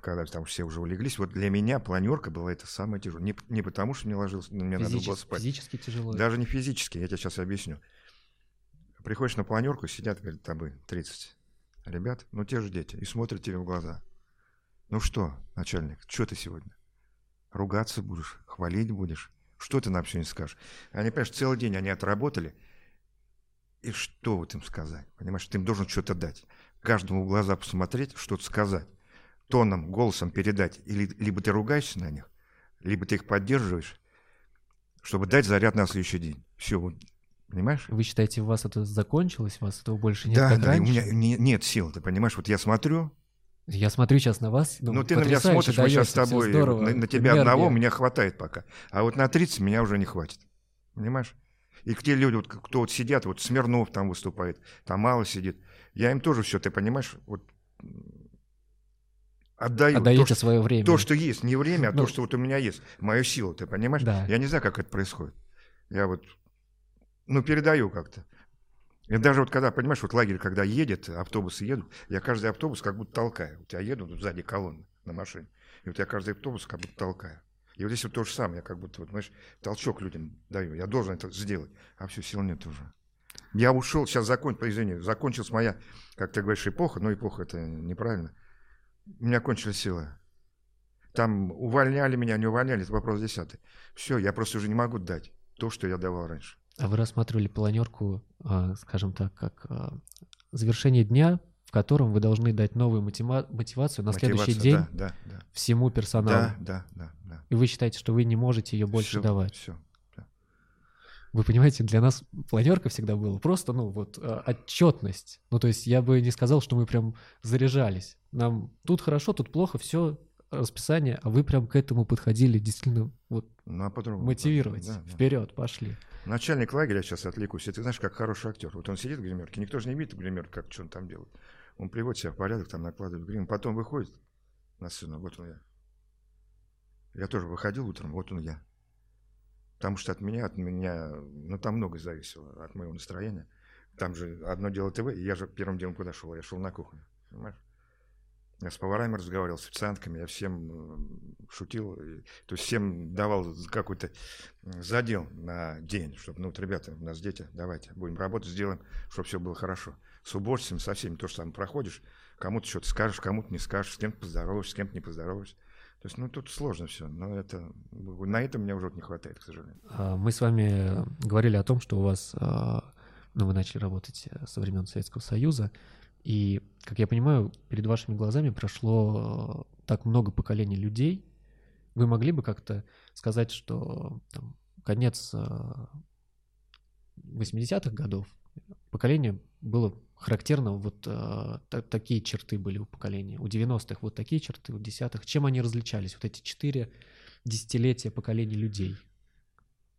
когда там все уже улеглись, вот для меня планерка была это самое тяжелое. Не, не потому, что мне ложилось, мне Физичес, надо было спать. Физически тяжело? Даже не физически, я тебе сейчас объясню. Приходишь на планерку, сидят перед тобой 30 ребят, ну те же дети, и смотрят тебе в глаза. Ну что, начальник, что ты сегодня? Ругаться будешь, хвалить будешь? Что ты нам сегодня скажешь? Они, понимаешь, целый день они отработали, и что вот им сказать? Понимаешь, ты им должен что-то дать. Каждому в глаза посмотреть, что-то сказать тоном, голосом передать, или, либо ты ругаешься на них, либо ты их поддерживаешь, чтобы дать заряд на следующий день. Все, вот, понимаешь? Вы считаете, у вас это закончилось, у вас этого больше нет? Да, да, у меня не, нет сил, ты понимаешь? Вот я смотрю. Я смотрю сейчас на вас. Ну, ну ты на меня смотришь, мы сейчас с тобой, здорово, на, на тебя энергия. одного меня хватает пока. А вот на 30 меня уже не хватит. Понимаешь? И те люди, вот, кто вот сидят, вот Смирнов там выступает, там мало сидит, я им тоже все, ты понимаешь, вот отдаю. Отдаете то, свое время. То, что есть, не время, а ну, то, что вот у меня есть. Мою силу, ты понимаешь? Да. Я не знаю, как это происходит. Я вот, ну, передаю как-то. И даже вот когда, понимаешь, вот лагерь, когда едет, автобусы едут, я каждый автобус как будто толкаю. Вот я еду тут сзади колонны на машине, и вот я каждый автобус как будто толкаю. И вот здесь вот то же самое, я как будто, вот, знаешь, толчок людям даю. Я должен это сделать, а все, сил нет уже. Я ушел, сейчас закон, извини, закончилась моя, как ты говоришь, эпоха, но эпоха это неправильно у меня кончились силы. Там увольняли меня, не увольняли, это вопрос десятый. Все, я просто уже не могу дать то, что я давал раньше. А вы рассматривали планерку, а, скажем так, как а, завершение дня, в котором вы должны дать новую мотива- мотивацию на Мотивация, следующий день да, да, да. всему персоналу? Да, да, да, да. И вы считаете, что вы не можете ее больше все, давать? Все. Вы понимаете, для нас планерка всегда была просто, ну, вот, а, отчетность. Ну, то есть я бы не сказал, что мы прям заряжались. Нам тут хорошо, тут плохо, все расписание, а вы прям к этому подходили действительно вот ну, а мотивировать. Да, да. Вперед, пошли. Начальник лагеря, сейчас отвлекусь, ты знаешь, как хороший актер. Вот он сидит в гримерке, никто же не видит в гримерке, как что он там делает. Он приводит себя в порядок, там накладывает грим, потом выходит на сцену, вот он я. Я тоже выходил утром, вот он я. Потому что от меня, от меня, ну там много зависело от моего настроения. Там же одно дело ТВ, и я же первым делом куда шел? Я шел на кухню, понимаешь? Я с поварами разговаривал, с официантками, я всем, шутил, то есть всем давал какой-то задел на день, чтобы, ну вот, ребята, у нас дети, давайте, будем работать, сделаем, чтобы все было хорошо. С уборщицами, со всеми, то, что там проходишь, кому-то что-то скажешь, кому-то не скажешь, с кем-то поздороваешься, с кем-то не поздороваешься. То есть, ну, тут сложно все, но это, на это мне уже не хватает, к сожалению. А, мы с вами говорили о том, что у вас, а, ну, вы начали работать э, со времен Советского Союза, и, как я понимаю, перед вашими глазами прошло э, так много поколений людей. Вы могли бы как-то сказать, что там, конец 80-х э, годов поколение было характерно, вот э, та, такие черты были у поколения. У 90-х вот такие черты, у десятых. Чем они различались? Вот эти четыре десятилетия поколений людей.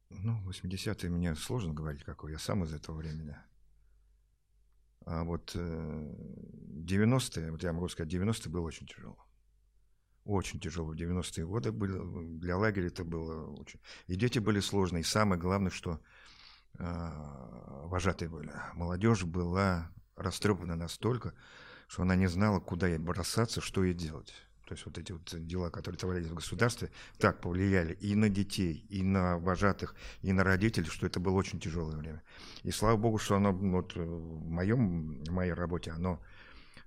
Ну, 80-е мне сложно говорить, какой. Я сам из этого времени. А вот э, 90-е, вот я могу сказать, 90-е было очень тяжело. Очень тяжело. В 90-е годы были, для лагеря это было очень... И дети были сложные. И самое главное, что э, вожатые были. Молодежь была растрепана настолько, что она не знала, куда ей бросаться, что ей делать. То есть вот эти вот дела, которые творились в государстве, так повлияли и на детей, и на вожатых, и на родителей, что это было очень тяжелое время. И слава богу, что оно вот в, моем, в моей работе оно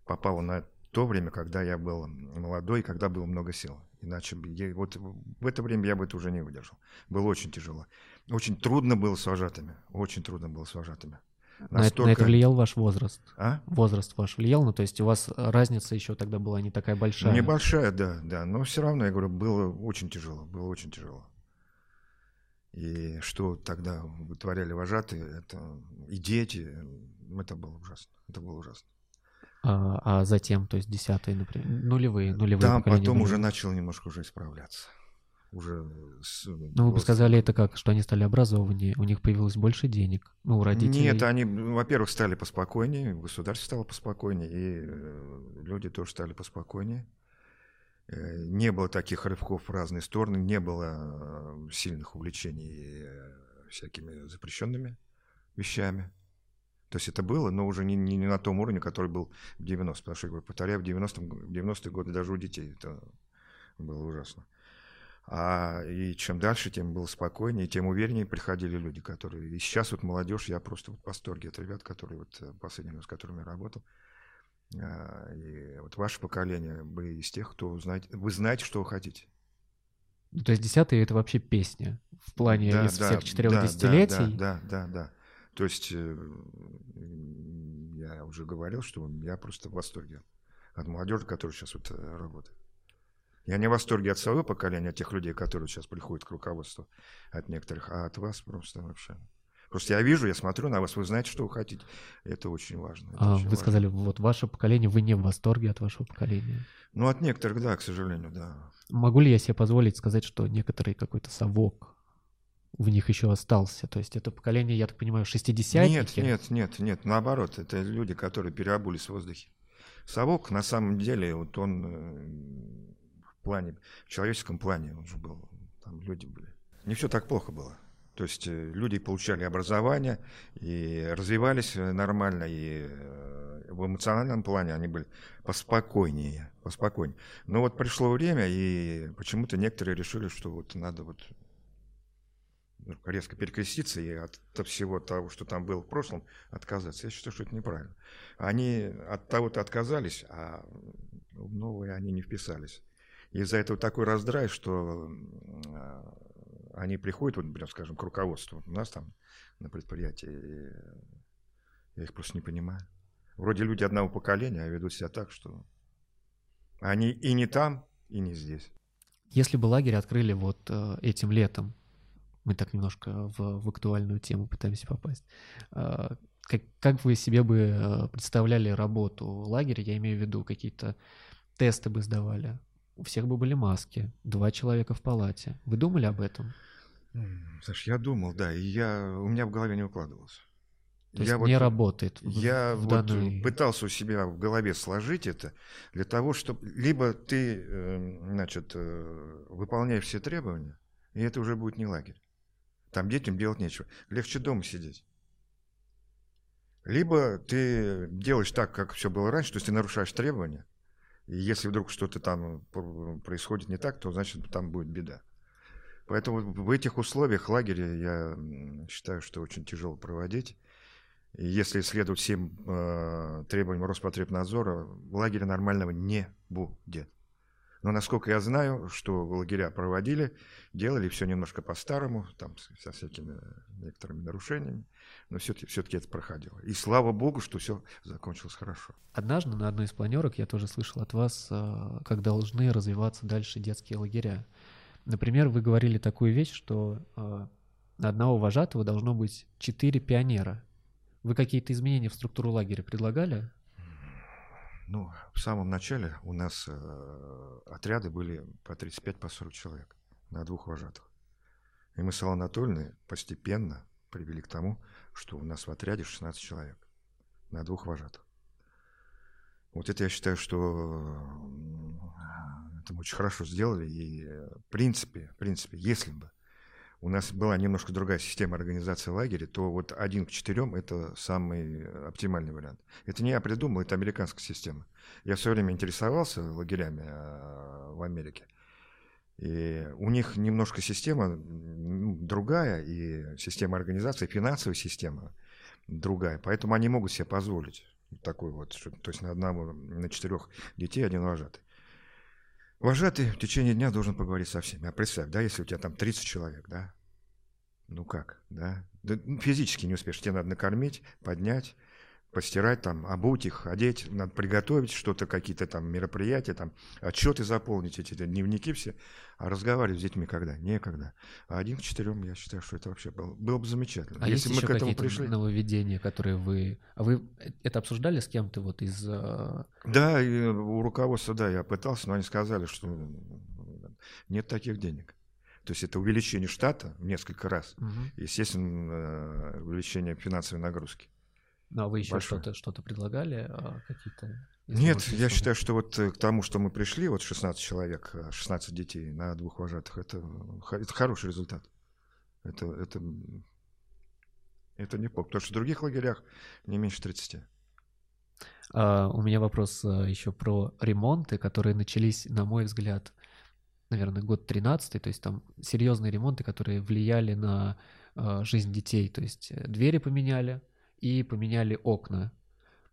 попало на то время, когда я был молодой, когда было много сил. Иначе я, вот в это время я бы это уже не выдержал. Было очень тяжело. Очень трудно было с вожатыми. Очень трудно было с вожатыми. Настолько... На, это, на это влиял ваш возраст? А? Возраст ваш влиял? Ну, то есть у вас разница еще тогда была не такая большая? Небольшая, да, да. Но все равно, я говорю, было очень тяжело. Было очень тяжело. И что тогда вытворяли вожатые, это и дети, это было ужасно. Это было ужасно. А, а затем, то есть десятые, например, нулевые, нулевые Там потом были. уже начал немножко уже исправляться уже... С, ну, вы бы сказали это как, что они стали образованнее, у них появилось больше денег, ну, у родителей... Нет, они, во-первых, стали поспокойнее, государство стало поспокойнее, и э, люди тоже стали поспокойнее. Э, не было таких рывков в разные стороны, не было э, сильных увлечений всякими запрещенными вещами. То есть это было, но уже не, не, не на том уровне, который был в 90-х. Потому что, я повторяю, в 90-е 90 годы даже у детей это было ужасно. А, и чем дальше, тем было спокойнее, тем увереннее приходили люди, которые... И сейчас вот молодежь, я просто в восторге от ребят, которые вот э, последние, с которыми я работал. А, и вот ваше поколение, вы из тех, кто знаете... Вы знаете, что вы хотите. Ну, то есть десятые — это вообще песня в плане да, из да, всех четырех да, десятилетий? Да, да, да, да. То есть э, я уже говорил, что я просто в восторге от молодежи, которая сейчас вот э, работает. Я не в восторге от своего поколения, от тех людей, которые сейчас приходят к руководству, от некоторых, а от вас просто вообще. Просто я вижу, я смотрю на вас, вы знаете, что вы хотите. Это очень важно. Это а, очень вы важно. сказали, вот ваше поколение, вы не в восторге от вашего поколения. Ну, от некоторых, да, к сожалению, да. Могу ли я себе позволить сказать, что некоторый какой-то совок в них еще остался? То есть это поколение, я так понимаю, шестидесятники? Нет, нет, нет, нет, наоборот, это люди, которые переобулись в воздухе. Совок, на самом деле, вот он э, плане, в человеческом плане он же был, там люди были. Не все так плохо было. То есть э, люди получали образование и развивались э, нормально, и э, в эмоциональном плане они были поспокойнее, поспокойнее. Но вот пришло время, и почему-то некоторые решили, что вот надо вот резко перекреститься и от всего того, что там было в прошлом, отказаться. Я считаю, что это неправильно. Они от того-то отказались, а в новое они не вписались. Из-за этого такой раздрай, что а, они приходят, вот, например, скажем, к руководству у нас там на предприятии, и я их просто не понимаю. Вроде люди одного поколения, а ведут себя так, что они и не там, и не здесь. Если бы лагерь открыли вот э, этим летом, мы так немножко в, в актуальную тему пытаемся попасть, э, как, как вы себе бы э, представляли работу лагеря? Я имею в виду какие-то тесты бы сдавали, у всех бы были маски, два человека в палате. Вы думали об этом? Саш, я думал, да, и я, у меня в голове не укладывалось. То есть я не вот, работает. Я в вот данной... пытался у себя в голове сложить это для того, чтобы либо ты, эм, значит, э, выполняешь все требования, и это уже будет не лагерь. Там детям делать нечего. Легче дома сидеть. Либо ты делаешь так, как все было раньше, то есть ты нарушаешь требования, если вдруг что-то там происходит не так, то значит там будет беда. Поэтому в этих условиях лагеря я считаю, что очень тяжело проводить. И если следовать всем э, требованиям Роспотребнадзора, лагеря нормального не будет. Но насколько я знаю, что лагеря проводили, делали все немножко по-старому, там со всякими некоторыми нарушениями, но все-таки, все-таки это проходило. И слава богу, что все закончилось хорошо. Однажды на одной из планерок я тоже слышал от вас, э, как должны развиваться дальше детские лагеря. Например, вы говорили такую вещь, что э, на одного вожатого должно быть четыре пионера. Вы какие-то изменения в структуру лагеря предлагали? Ну, в самом начале у нас э, отряды были по 35, по 40 человек на двух вожатых. И мы с Аллой Анатольевной постепенно привели к тому, что у нас в отряде 16 человек на двух вожатых. Вот это я считаю, что это мы очень хорошо сделали. И в принципе, в принципе, если бы у нас была немножко другая система организации лагеря, то вот один к четырем – это самый оптимальный вариант. Это не я придумал, это американская система. Я все время интересовался лагерями а, в Америке. И у них немножко система другая, и система организации, финансовая система другая. Поэтому они могут себе позволить такой вот, то есть на одного, на четырех детей один вожатый. Вожатый в течение дня должен поговорить со всеми. А представь, да, если у тебя там 30 человек, да, ну как, да? да ну, физически не успеешь, тебе надо накормить, поднять, постирать, там, обуть их, одеть, надо приготовить что-то, какие-то там мероприятия, там, отчеты заполнить, эти дневники все. А разговаривать с детьми когда? Некогда. А один к четырем, я считаю, что это вообще было, было бы замечательно. А Если есть мы к этому пришли... нововведения, которые вы... А вы это обсуждали с кем-то вот из... А, да, и у руководства, да, я пытался, но они сказали, что нет таких денег. То есть это увеличение штата в несколько раз. Угу. Естественно, э, увеличение финансовой нагрузки. Ну, а вы еще что-то что предлагали? А, какие-то нет, я считаю, что вот э, к тому, что мы пришли, вот 16 человек, 16 э, детей на двух вожатых, это, это хороший результат. Это, это, это не плохо, потому что в других лагерях не меньше 30. А, у меня вопрос а, еще про ремонты, которые начались, на мой взгляд, наверное, год 13 то есть там серьезные ремонты, которые влияли на а, жизнь детей, то есть э, двери поменяли и поменяли окна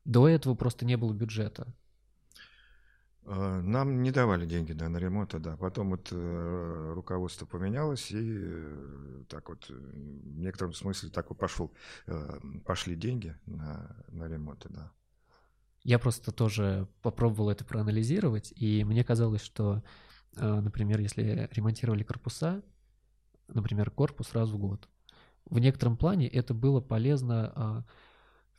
до этого просто не было бюджета. А, нам не давали деньги да, на ремонт, да. Потом вот э, руководство поменялось, и э, так вот э, в некотором смысле так вот пошел, э, пошли деньги на, на ремонт, да. Я просто тоже попробовал это проанализировать, и мне казалось, что, э, например, если ремонтировали корпуса, например, корпус раз в год, в некотором плане это было полезно э,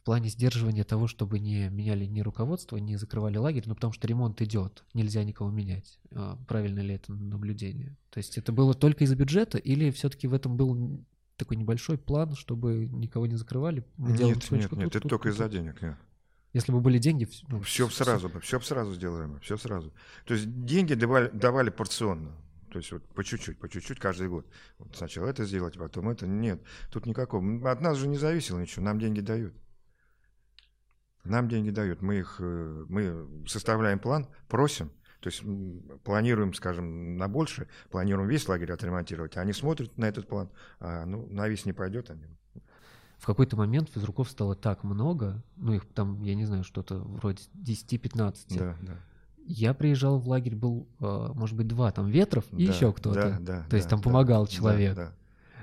в плане сдерживания того, чтобы не меняли ни руководство, не закрывали лагерь, ну потому что ремонт идет, нельзя никого менять. А, правильно ли это наблюдение? То есть это было только из-за бюджета или все-таки в этом был такой небольшой план, чтобы никого не закрывали? Мы нет, нет, нет, тут, это тут, только из-за денег, нет. Если бы были деньги... Ну, все, все сразу, все сразу сделаем, все сразу. То есть деньги давали, давали порционно. То есть вот по чуть-чуть, по чуть-чуть каждый год. Вот сначала это сделать, потом это. Нет, тут никакого. От нас же не зависело ничего, нам деньги дают. Нам деньги дают, мы их, э, мы составляем план, просим, то есть планируем, скажем, на больше, планируем весь лагерь отремонтировать, они смотрят на этот план, а ну, на весь не пойдет они. В какой-то момент физруков стало так много, ну их там, я не знаю, что-то вроде 10-15. Да, да. Я приезжал в лагерь, был, э, может быть, два там ветров и да, еще кто-то. Да, да, То есть да, там да, помогал человек. Да, да.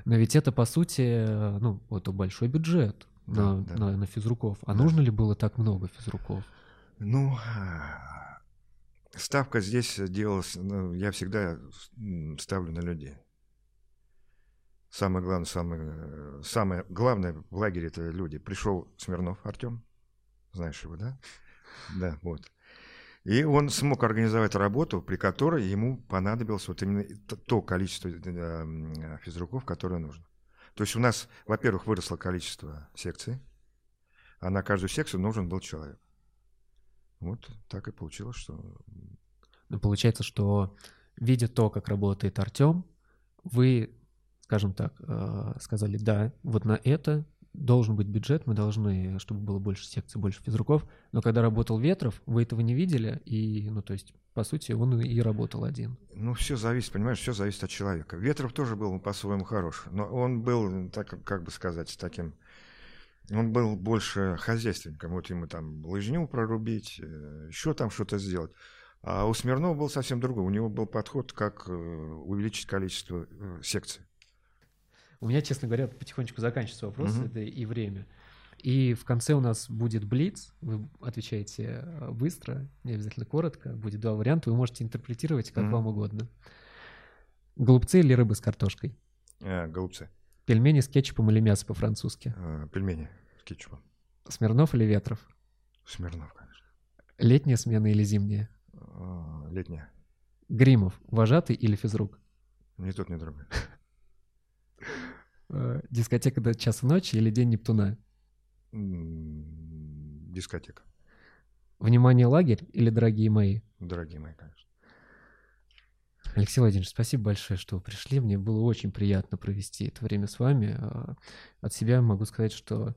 Но ведь это, по сути, э, ну, это большой бюджет на, да. на, на физруков. А да. нужно ли было так много физруков? Ну, ставка здесь делалась, ну, я всегда ставлю на людей. Самое главное, самое, самое главное в лагере это люди. Пришел Смирнов Артем, знаешь его, да? Да, вот. И он смог организовать работу, при которой ему понадобилось вот именно то количество э, физруков, которое нужно. То есть у нас, во-первых, выросло количество секций, а на каждую секцию нужен был человек. Вот так и получилось, что... Ну, получается, что видя то, как работает Артем, вы, скажем так, э, сказали, да, вот на это должен быть бюджет, мы должны, чтобы было больше секций, больше физруков. Но когда работал Ветров, вы этого не видели, и, ну, то есть, по сути, он и работал один. Ну, все зависит, понимаешь, все зависит от человека. Ветров тоже был по-своему хорош, но он был, так, как бы сказать, таким... Он был больше хозяйственником. Вот ему там лыжню прорубить, э, еще там что-то сделать. А у Смирнова был совсем другой. У него был подход, как э, увеличить количество секций. У меня, честно говоря, потихонечку заканчивается вопрос, угу. это и время. И в конце у нас будет блиц. Вы отвечаете э, быстро, не обязательно коротко. Будет два варианта. Вы можете интерпретировать как mm вам угодно. Голубцы или рыба с картошкой? А, голубцы. Пельмени с кетчупом или мясо по-французски? А, пельмени с кетчупом. Смирнов или Ветров? Смирнов, конечно. Летняя смена или зимняя? А, летняя. Гримов, вожатый или физрук? Ни тот, ни другой. Э, дискотека до часа ночи или День Нептуна? Дискотека. Внимание, лагерь или дорогие мои? Дорогие мои, конечно. Алексей Владимирович, спасибо большое, что вы пришли. Мне было очень приятно провести это время с вами. А, от себя могу сказать, что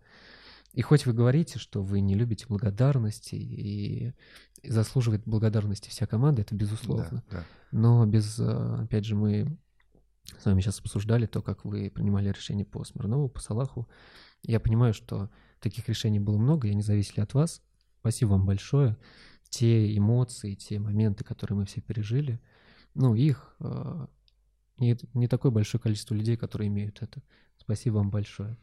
и хоть вы говорите, что вы не любите благодарности и, и заслуживает благодарности вся команда, это безусловно. Да, да. Но без, а, опять же, мы с вами сейчас обсуждали то, как вы принимали решение по Смирнову, по Салаху. Я понимаю, что таких решений было много, и они зависели от вас. Спасибо вам большое. Те эмоции, те моменты, которые мы все пережили, ну, их э, не, не такое большое количество людей, которые имеют это. Спасибо вам большое.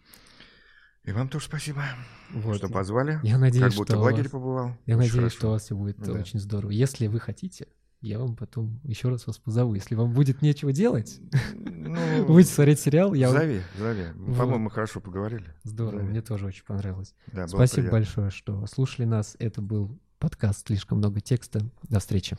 И вам тоже спасибо, вот. что позвали. Я надеюсь, как будто что в лагере побывал. Я очень надеюсь, хорошо. что у вас все будет да. очень здорово. Если вы хотите, я вам потом еще раз вас позову. Если вам будет нечего делать, *laughs* ну, будете смотреть сериал, я Зови, зови. По-моему, мы хорошо поговорили. Здорово, зови. мне тоже очень понравилось. Да, Спасибо большое, что слушали нас. Это был подкаст «Слишком много текста». До встречи.